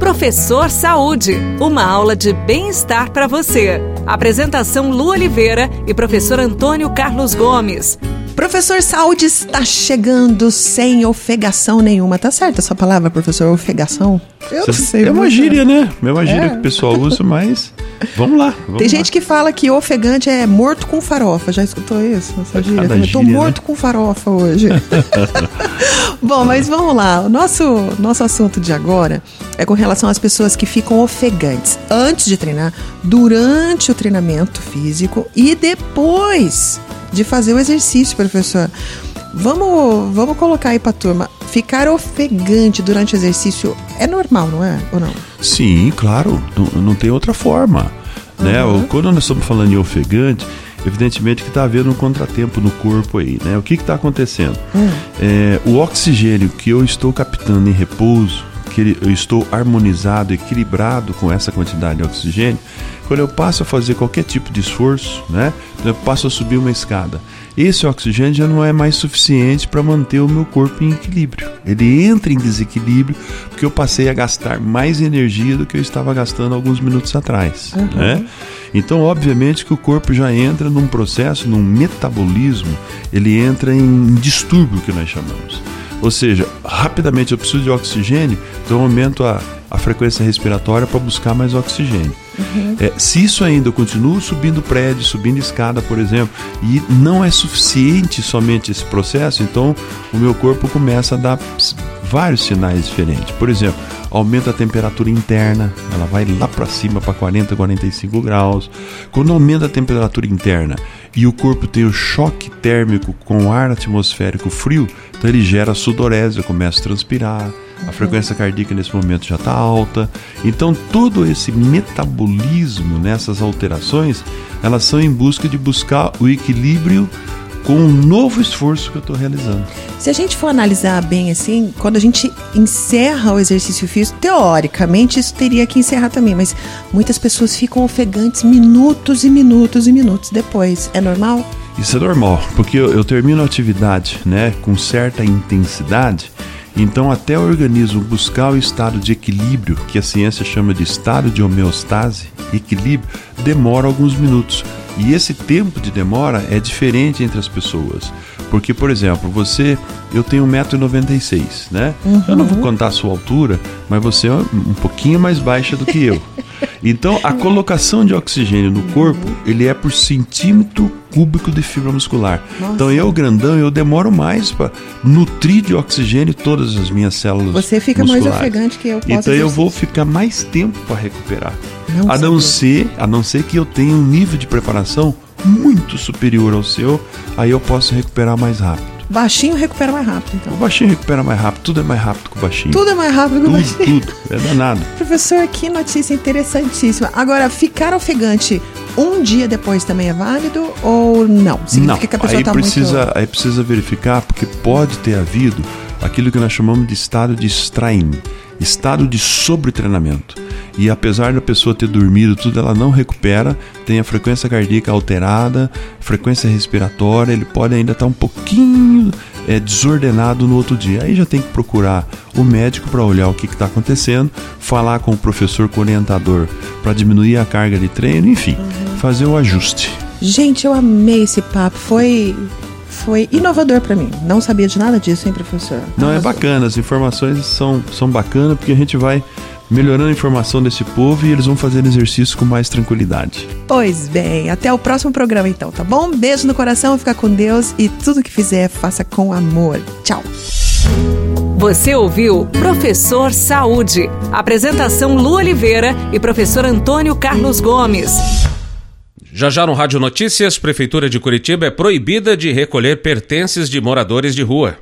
Professor Saúde, uma aula de bem-estar para você. Apresentação Lu Oliveira e professor Antônio Carlos Gomes. Professor Saúde está chegando sem ofegação nenhuma. Tá certa essa palavra, professor? Ofegação? Eu não sei. É uma gíria, né? É uma gíria é. que o pessoal usa, mas vamos lá. Vamos Tem lá. gente que fala que ofegante é morto com farofa. Já escutou isso? Essa gíria? Eu tô gíria, morto né? com farofa hoje. Bom, mas vamos lá. O nosso, nosso assunto de agora é com relação às pessoas que ficam ofegantes antes de treinar, durante o treinamento físico e depois de fazer o exercício, professor. Vamos, vamos colocar aí para a turma. Ficar ofegante durante o exercício é normal, não é? Ou não? Sim, claro. Não, não tem outra forma. Uhum. Né? Quando nós estamos falando em ofegante, evidentemente que está havendo um contratempo no corpo aí, né? O que está acontecendo? Uhum. É, o oxigênio que eu estou captando em repouso, que eu estou harmonizado, equilibrado com essa quantidade de oxigênio, quando eu passo a fazer qualquer tipo de esforço, né? Eu passo a subir uma escada. Esse oxigênio já não é mais suficiente para manter o meu corpo em equilíbrio. Ele entra em desequilíbrio porque eu passei a gastar mais energia do que eu estava gastando alguns minutos atrás, uhum. né? Então, obviamente que o corpo já entra num processo, num metabolismo, ele entra em distúrbio que nós chamamos. Ou seja, rapidamente eu preciso de oxigênio, então eu aumento a, a frequência respiratória para buscar mais oxigênio. Uhum. É, se isso ainda eu continuo subindo prédio, subindo escada, por exemplo, e não é suficiente somente esse processo, então o meu corpo começa a dar vários sinais diferentes. Por exemplo, aumenta a temperatura interna, ela vai lá para cima para 40, 45 graus. Quando aumenta a temperatura interna e o corpo tem o choque térmico com o ar atmosférico frio, então ele gera sudorese, eu começo a transpirar a frequência cardíaca nesse momento já está alta. Então, todo esse metabolismo nessas alterações, elas são em busca de buscar o equilíbrio com um novo esforço que eu estou realizando. Se a gente for analisar bem assim, quando a gente encerra o exercício físico, teoricamente isso teria que encerrar também, mas muitas pessoas ficam ofegantes minutos e minutos e minutos depois. É normal? Isso é normal, porque eu, eu termino a atividade né, com certa intensidade então, até o organismo buscar o estado de equilíbrio, que a ciência chama de estado de homeostase, equilíbrio, demora alguns minutos. E esse tempo de demora é diferente entre as pessoas. Porque, por exemplo, você, eu tenho 1,96m, né? Uhum. Eu não vou contar a sua altura, mas você é um pouquinho mais baixa do que eu. Então, a colocação de oxigênio no corpo, ele é por centímetro cúbico de fibra muscular. Nossa. Então, eu, grandão, eu demoro mais para nutrir de oxigênio todas as minhas células Você fica musculares. mais ofegante que eu. Então, eu vou ficar mais tempo para recuperar. Não a não ser, a não ser que eu tenha um nível de preparação muito superior ao seu, aí eu posso recuperar mais rápido. Baixinho recupera mais rápido, então. O baixinho recupera mais rápido, tudo é mais rápido que o baixinho. Tudo é mais rápido que o baixinho. Tudo, é danado. Professor, que notícia interessantíssima. Agora, ficar ofegante um dia depois também é válido ou não? Significa não, que a pessoa está precisa, muito... Aí precisa verificar, porque pode ter havido aquilo que nós chamamos de estado de strain, estado de sobretreinamento e apesar da pessoa ter dormido tudo, ela não recupera, tem a frequência cardíaca alterada, frequência respiratória, ele pode ainda estar um pouquinho é, desordenado no outro dia. Aí já tem que procurar o médico para olhar o que está acontecendo, falar com o professor, com o orientador para diminuir a carga de treino, enfim, uhum. fazer o ajuste. Gente, eu amei esse papo. Foi foi inovador para mim. Não sabia de nada disso, hein, professor? Não, é bacana. As informações são, são bacanas porque a gente vai melhorando a informação desse povo e eles vão fazer exercício com mais tranquilidade. Pois bem, até o próximo programa então, tá bom? Beijo no coração, fica com Deus e tudo que fizer, faça com amor. Tchau. Você ouviu Professor Saúde. Apresentação Lu Oliveira e professor Antônio Carlos Gomes. Já já no Rádio Notícias, Prefeitura de Curitiba é proibida de recolher pertences de moradores de rua.